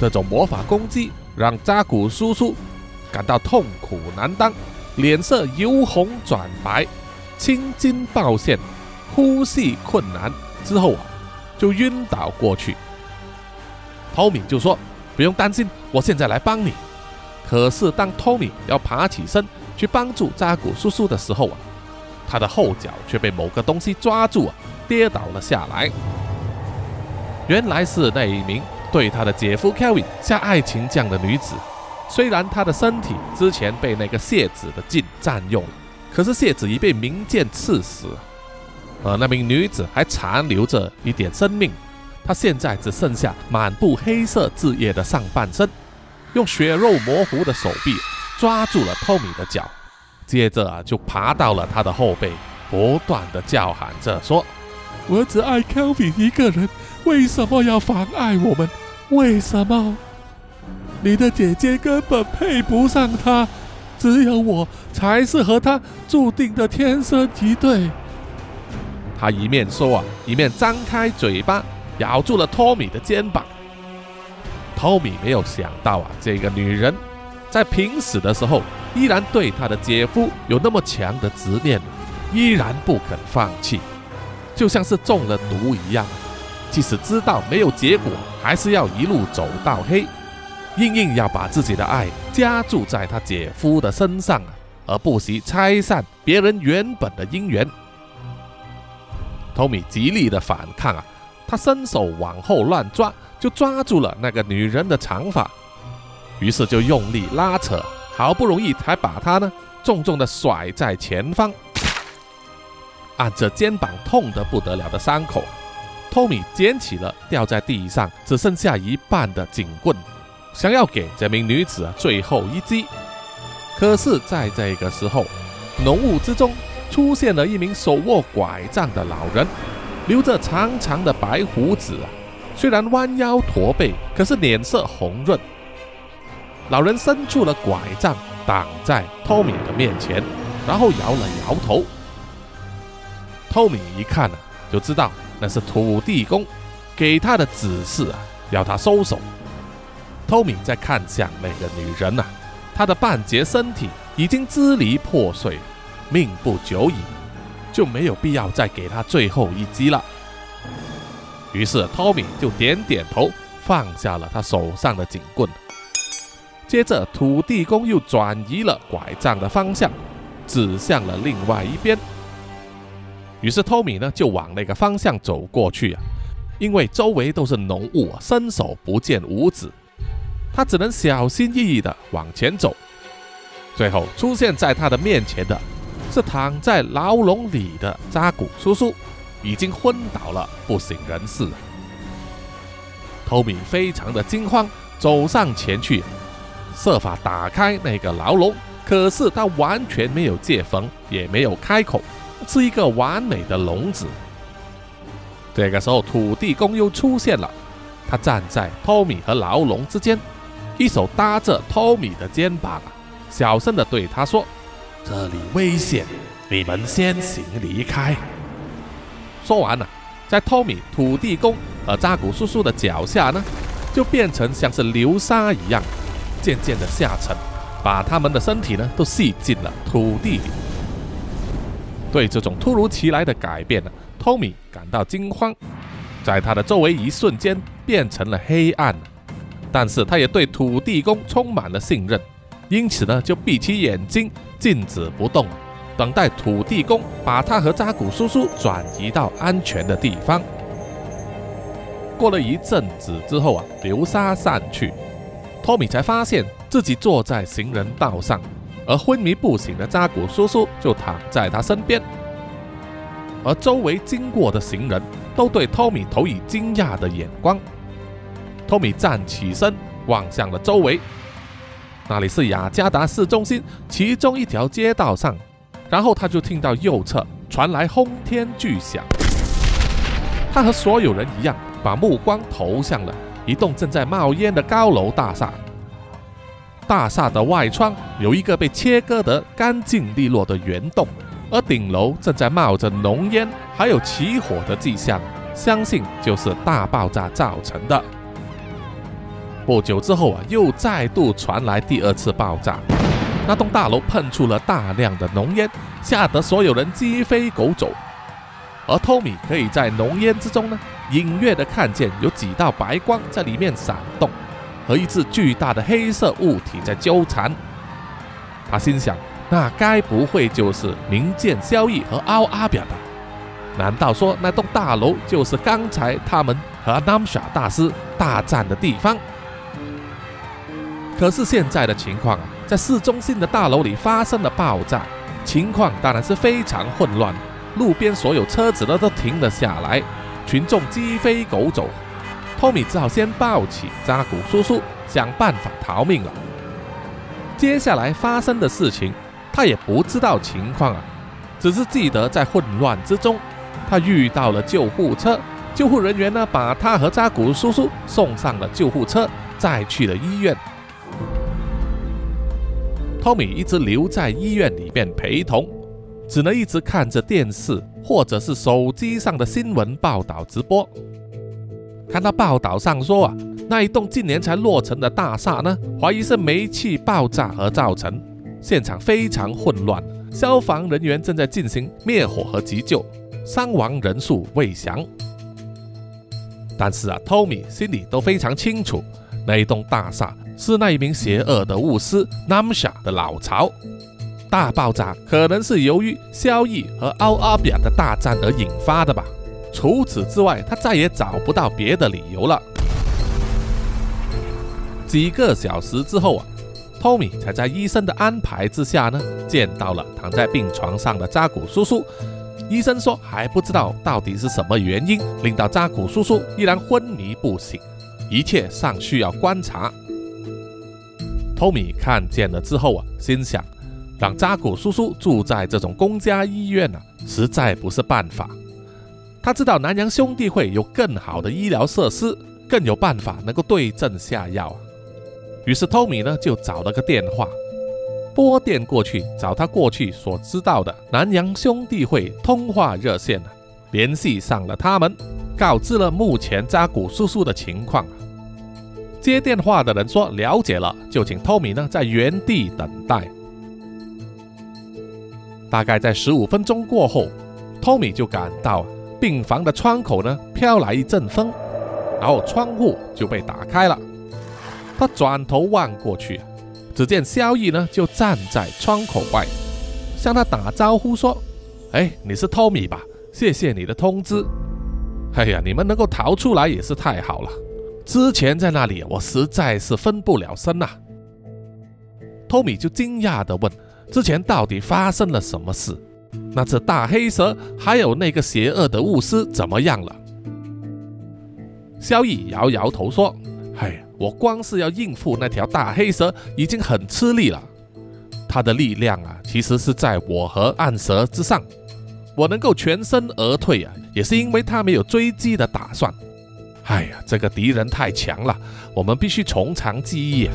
这种魔法攻击让扎古叔叔感到痛苦难当，脸色由红转白，青筋暴现，呼吸困难，之后啊就晕倒过去。托米就说：“不用担心，我现在来帮你。”可是当托米要爬起身，去帮助扎古叔叔的时候啊，他的后脚却被某个东西抓住啊，跌倒了下来。原来是那一名对他的姐夫 Kevin 下爱情酱的女子。虽然他的身体之前被那个谢子的劲占用了，可是谢子已被明剑刺死，而那名女子还残留着一点生命。她现在只剩下满布黑色字液的上半身，用血肉模糊的手臂。抓住了托米的脚，接着啊就爬到了他的后背，不断的叫喊着说：“我只爱 Kelvin 一个人，为什么要妨碍我们？为什么？你的姐姐根本配不上他，只有我才是和他注定的天生一对。”他一面说啊，一面张开嘴巴咬住了托米的肩膀。托米没有想到啊，这个女人。在濒死的时候，依然对他的姐夫有那么强的执念，依然不肯放弃，就像是中了毒一样。即使知道没有结果，还是要一路走到黑，硬硬要把自己的爱加注在他姐夫的身上啊，而不惜拆散别人原本的姻缘。托米极力的反抗啊，他伸手往后乱抓，就抓住了那个女人的长发。于是就用力拉扯，好不容易才把她呢重重的甩在前方。按着肩膀痛得不得了的伤口，托米捡起了掉在地上只剩下一半的警棍，想要给这名女子最后一击。可是，在这个时候，浓雾之中出现了一名手握拐杖的老人，留着长长的白胡子啊，虽然弯腰驼背，可是脸色红润。老人伸出了拐杖，挡在托米的面前，然后摇了摇头。托米一看啊，就知道那是土地公给他的指示啊，要他收手。托米再看向那个女人呐，她的半截身体已经支离破碎，命不久矣，就没有必要再给他最后一击了。于是托米就点点头，放下了他手上的警棍。接着，土地公又转移了拐杖的方向，指向了另外一边。于是，托米呢就往那个方向走过去啊。因为周围都是浓雾，伸手不见五指，他只能小心翼翼地往前走。最后，出现在他的面前的是躺在牢笼里的扎古叔叔，已经昏倒了，不省人事。托米非常的惊慌，走上前去。设法打开那个牢笼，可是他完全没有借缝，也没有开口，是一个完美的笼子。这个时候，土地公又出现了，他站在托米和牢笼之间，一手搭着托米的肩膀，小声的对他说：“这里危险，你们先行离开。”说完了，在托米、土地公和扎古叔叔的脚下呢，就变成像是流沙一样，渐渐的下沉，把他们的身体呢都吸进了土地里。对这种突如其来的改变呢，托米感到惊慌，在他的周围一瞬间变成了黑暗。但是他也对土地公充满了信任，因此呢，就闭起眼睛，静止不动，等待土地公把他和扎古叔叔转移到安全的地方。过了一阵子之后啊，流沙散去，托米才发现自己坐在行人道上。而昏迷不醒的扎古叔叔就躺在他身边，而周围经过的行人都对托米投以惊讶的眼光。托米站起身，望向了周围，那里是雅加达市中心其中一条街道上。然后他就听到右侧传来轰天巨响，他和所有人一样，把目光投向了一栋正在冒烟的高楼大厦。大厦的外窗有一个被切割得干净利落的圆洞，而顶楼正在冒着浓烟，还有起火的迹象，相信就是大爆炸造成的。不久之后啊，又再度传来第二次爆炸，那栋大楼喷出了大量的浓烟，吓得所有人鸡飞狗走。而托米可以在浓烟之中呢，隐约的看见有几道白光在里面闪动。和一只巨大的黑色物体在纠缠，他心想：那该不会就是明剑萧逸和奥阿表吧？难道说那栋大楼就是刚才他们和 Namsha 大师大战的地方？可是现在的情况啊，在市中心的大楼里发生了爆炸，情况当然是非常混乱，路边所有车子呢都停了下来，群众鸡飞狗走。托米只好先抱起扎古叔叔，想办法逃命了。接下来发生的事情，他也不知道情况啊，只是记得在混乱之中，他遇到了救护车，救护人员呢把他和扎古叔叔送上了救护车，再去了医院。托米一直留在医院里面陪同，只能一直看着电视或者是手机上的新闻报道直播。看到报道上说啊，那一栋近年才落成的大厦呢，怀疑是煤气爆炸而造成，现场非常混乱，消防人员正在进行灭火和急救，伤亡人数未详。但是啊，托米心里都非常清楚，那一栋大厦是那一名邪恶的巫师 Namsha 的老巢，大爆炸可能是由于萧逸和奥阿比亚的大战而引发的吧。除此之外，他再也找不到别的理由了。几个小时之后啊，托米才在医生的安排之下呢，见到了躺在病床上的扎古叔叔。医生说还不知道到底是什么原因令到扎古叔叔依然昏迷不醒，一切尚需要观察。托米看见了之后啊，心想，让扎古叔叔住在这种公家医院啊，实在不是办法。他知道南洋兄弟会有更好的医疗设施，更有办法能够对症下药。于是托米呢就找了个电话，拨电过去找他过去所知道的南洋兄弟会通话热线，联系上了他们，告知了目前扎古叔叔的情况。接电话的人说了解了，就请托米呢在原地等待。大概在十五分钟过后，托米就赶到。病房的窗口呢，飘来一阵风，然后窗户就被打开了。他转头望过去，只见萧逸呢就站在窗口外，向他打招呼说：“哎，你是托米吧？谢谢你的通知。哎呀，你们能够逃出来也是太好了。之前在那里，我实在是分不了身呐。”托米就惊讶地问：“之前到底发生了什么事？”那只大黑蛇，还有那个邪恶的巫师怎么样了？萧逸摇摇头说：“哎，我光是要应付那条大黑蛇已经很吃力了。他的力量啊，其实是在我和暗蛇之上。我能够全身而退啊，也是因为他没有追击的打算。哎呀，这个敌人太强了，我们必须从长计议啊。”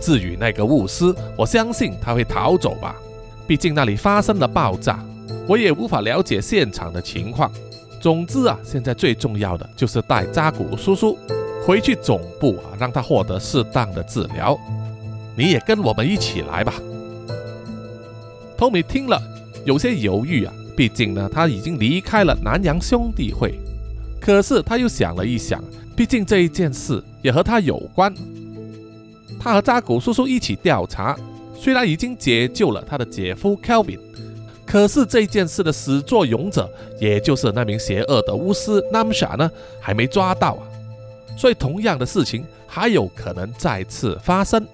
至于那个巫师，我相信他会逃走吧。毕竟那里发生了爆炸，我也无法了解现场的情况。总之啊，现在最重要的就是带扎古叔叔回去总部啊，让他获得适当的治疗。你也跟我们一起来吧。托米听了有些犹豫啊，毕竟呢他已经离开了南洋兄弟会。可是他又想了一想，毕竟这一件事也和他有关。他和扎古叔叔一起调查，虽然已经解救了他的姐夫 Kelvin，可是这件事的始作俑者，也就是那名邪恶的巫师 Namsha 呢，还没抓到啊。所以同样的事情还有可能再次发生。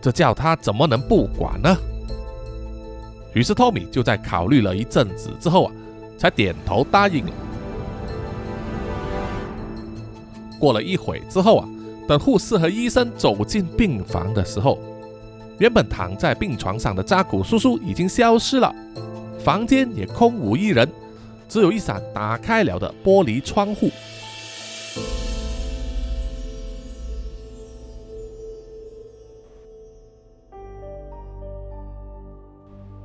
这叫他怎么能不管呢？于是托米就在考虑了一阵子之后啊，才点头答应了。过了一会之后啊，等护士和医生走进病房的时候，原本躺在病床上的扎古叔叔已经消失了，房间也空无一人，只有一扇打开了的玻璃窗户。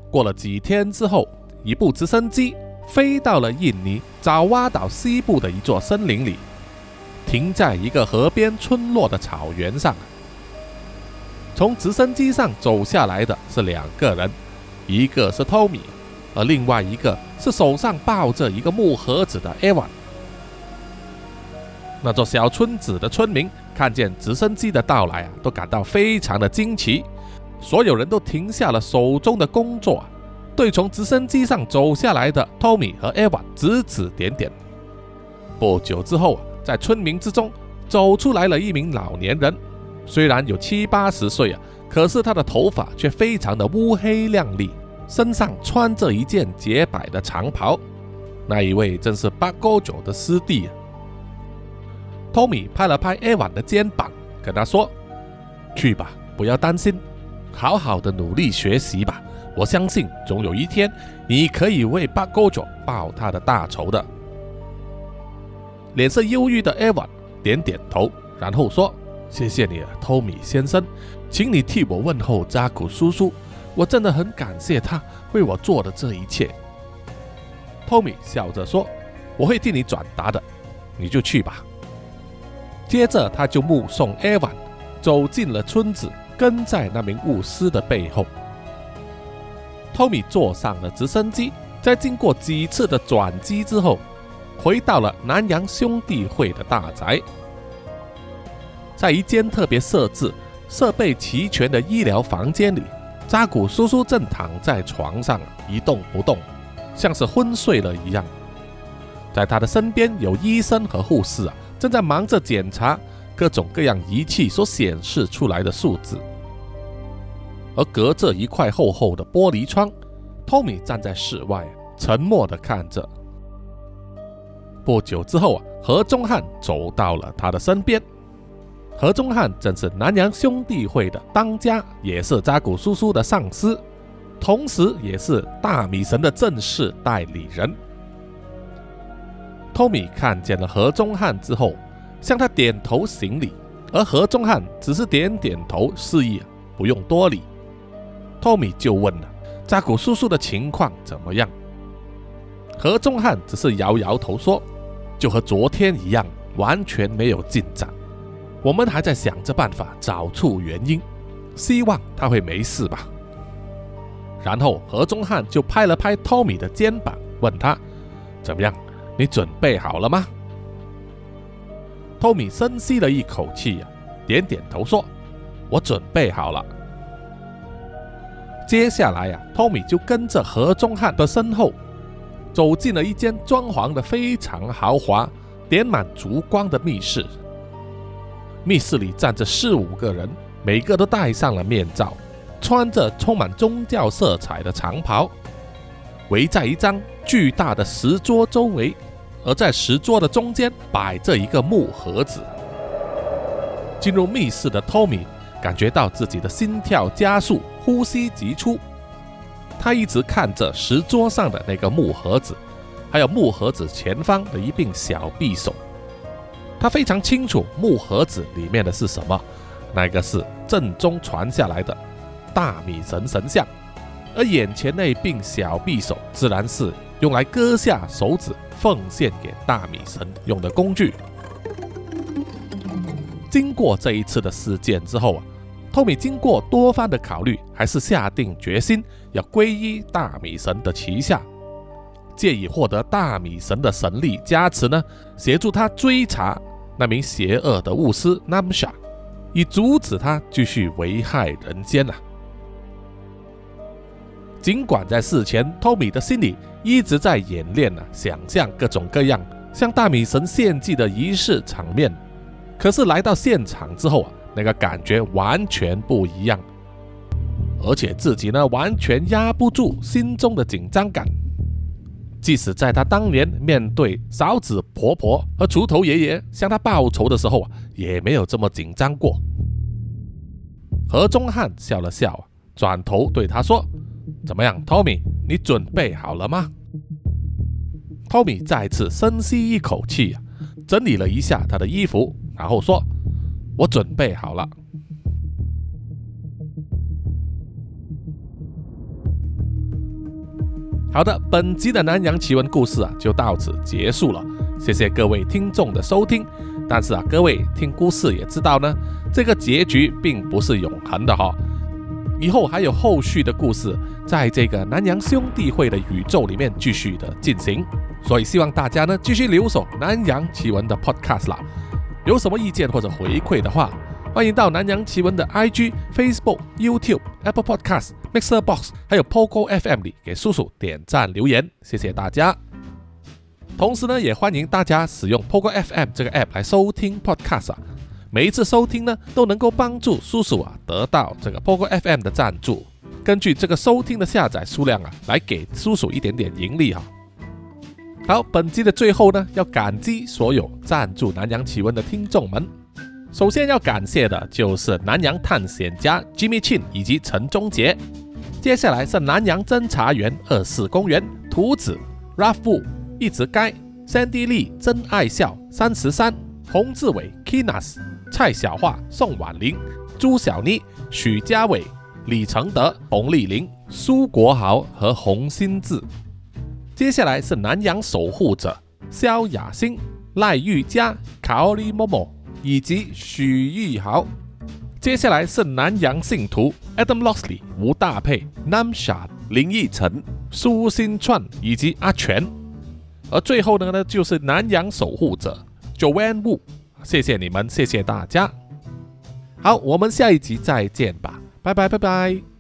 过了几天之后，一部直升机飞到了印尼爪哇岛西部的一座森林里，停在一个河边村落的草原上。从直升机上走下来的是两个人，一个是托米，而另外一个是手上抱着一个木盒子的艾娃。那座小村子的村民看见直升机的到来啊，都感到非常的惊奇。所有人都停下了手中的工作，对从直升机上走下来的托米和艾娃指指点点。不久之后啊，在村民之中走出来了一名老年人，虽然有七八十岁啊，可是他的头发却非常的乌黑亮丽，身上穿着一件洁白的长袍。那一位正是八哥九的师弟。托米拍了拍艾瓦的肩膀，跟他说：“去吧，不要担心。”好好的努力学习吧，我相信总有一天你可以为巴哥佐报他的大仇的。脸色忧郁的艾瓦点点头，然后说：“谢谢你啊，托米先生，请你替我问候扎古叔叔，我真的很感谢他为我做的这一切。”托米笑着说：“我会替你转达的，你就去吧。”接着他就目送艾文走进了村子。跟在那名巫师的背后，托米坐上了直升机，在经过几次的转机之后，回到了南洋兄弟会的大宅。在一间特别设置、设备齐全的医疗房间里，扎古叔叔正躺在床上一动不动，像是昏睡了一样。在他的身边有医生和护士啊，正在忙着检查。各种各样仪器所显示出来的数字，而隔着一块厚厚的玻璃窗，托米站在室外，沉默地看着。不久之后啊，何中汉走到了他的身边。何宗汉正是南洋兄弟会的当家，也是扎古叔叔的上司，同时也是大米神的正式代理人。托米看见了何宗汉之后。向他点头行礼，而何宗汉只是点点头，示意不用多礼。托米就问了：“扎古叔叔的情况怎么样？”何宗汉只是摇摇头说：“就和昨天一样，完全没有进展。我们还在想着办法找出原因，希望他会没事吧。”然后何中汉就拍了拍托米的肩膀，问他：“怎么样？你准备好了吗？”托米深吸了一口气呀，点点头说：“我准备好了。”接下来呀，托米就跟着何中汉的身后，走进了一间装潢的非常豪华、点满烛光的密室。密室里站着四五个人，每个都戴上了面罩，穿着充满宗教色彩的长袍，围在一张巨大的石桌周围。而在石桌的中间摆着一个木盒子。进入密室的托米感觉到自己的心跳加速，呼吸急促。他一直看着石桌上的那个木盒子，还有木盒子前方的一柄小匕首。他非常清楚木盒子里面的是什么，那个是正宗传下来的大米神神像，而眼前那柄小匕首自然是用来割下手指奉献给大米神用的工具。经过这一次的事件之后啊，托米经过多番的考虑，还是下定决心要皈依大米神的旗下。借以获得大米神的神力加持呢，协助他追查那名邪恶的巫师 Namsha，以阻止他继续危害人间呐。尽管在事前，托米的心里一直在演练呢，想象各种各样向大米神献祭的仪式场面，可是来到现场之后啊，那个感觉完全不一样，而且自己呢，完全压不住心中的紧张感。即使在他当年面对嫂子、婆婆和锄头爷爷向他报仇的时候啊，也没有这么紧张过。何中汉笑了笑，转头对他说：“怎么样，Tommy，你准备好了吗？”Tommy 再次深吸一口气，整理了一下他的衣服，然后说：“我准备好了。”好的，本集的南洋奇闻故事啊，就到此结束了。谢谢各位听众的收听。但是啊，各位听故事也知道呢，这个结局并不是永恒的哈。以后还有后续的故事，在这个南洋兄弟会的宇宙里面继续的进行。所以希望大家呢，继续留守南洋奇闻的 Podcast 啦。有什么意见或者回馈的话，欢迎到南洋奇闻的 IG、Facebook、YouTube、Apple Podcast、Mixer Box，还有 Poco FM 里给叔叔点赞留言，谢谢大家。同时呢，也欢迎大家使用 Poco FM 这个 App 来收听 Podcast 啊。每一次收听呢，都能够帮助叔叔啊得到这个 Poco FM 的赞助，根据这个收听的下载数量啊，来给叔叔一点点盈利哈。好，本集的最后呢，要感激所有赞助南洋奇闻的听众们。首先要感谢的就是南洋探险家 Jimmy Chin 以及陈忠杰，接下来是南洋侦查员二四公园图子 Ralph 一直该 Sandy Lee 真爱笑三十三洪志伟 Kinas 蔡小桦宋婉玲朱小妮许家伟李承德洪丽玲苏国豪和洪新志。接下来是南洋守护者萧雅欣赖玉佳卡里默默。以及许玉豪，接下来是南洋信徒 Adam Lossley、吴大佩、Namsha、林奕晨、苏新串以及阿全，而最后呢呢就是南洋守护者 Joanne Wu，谢谢你们，谢谢大家。好，我们下一集再见吧，拜拜拜拜。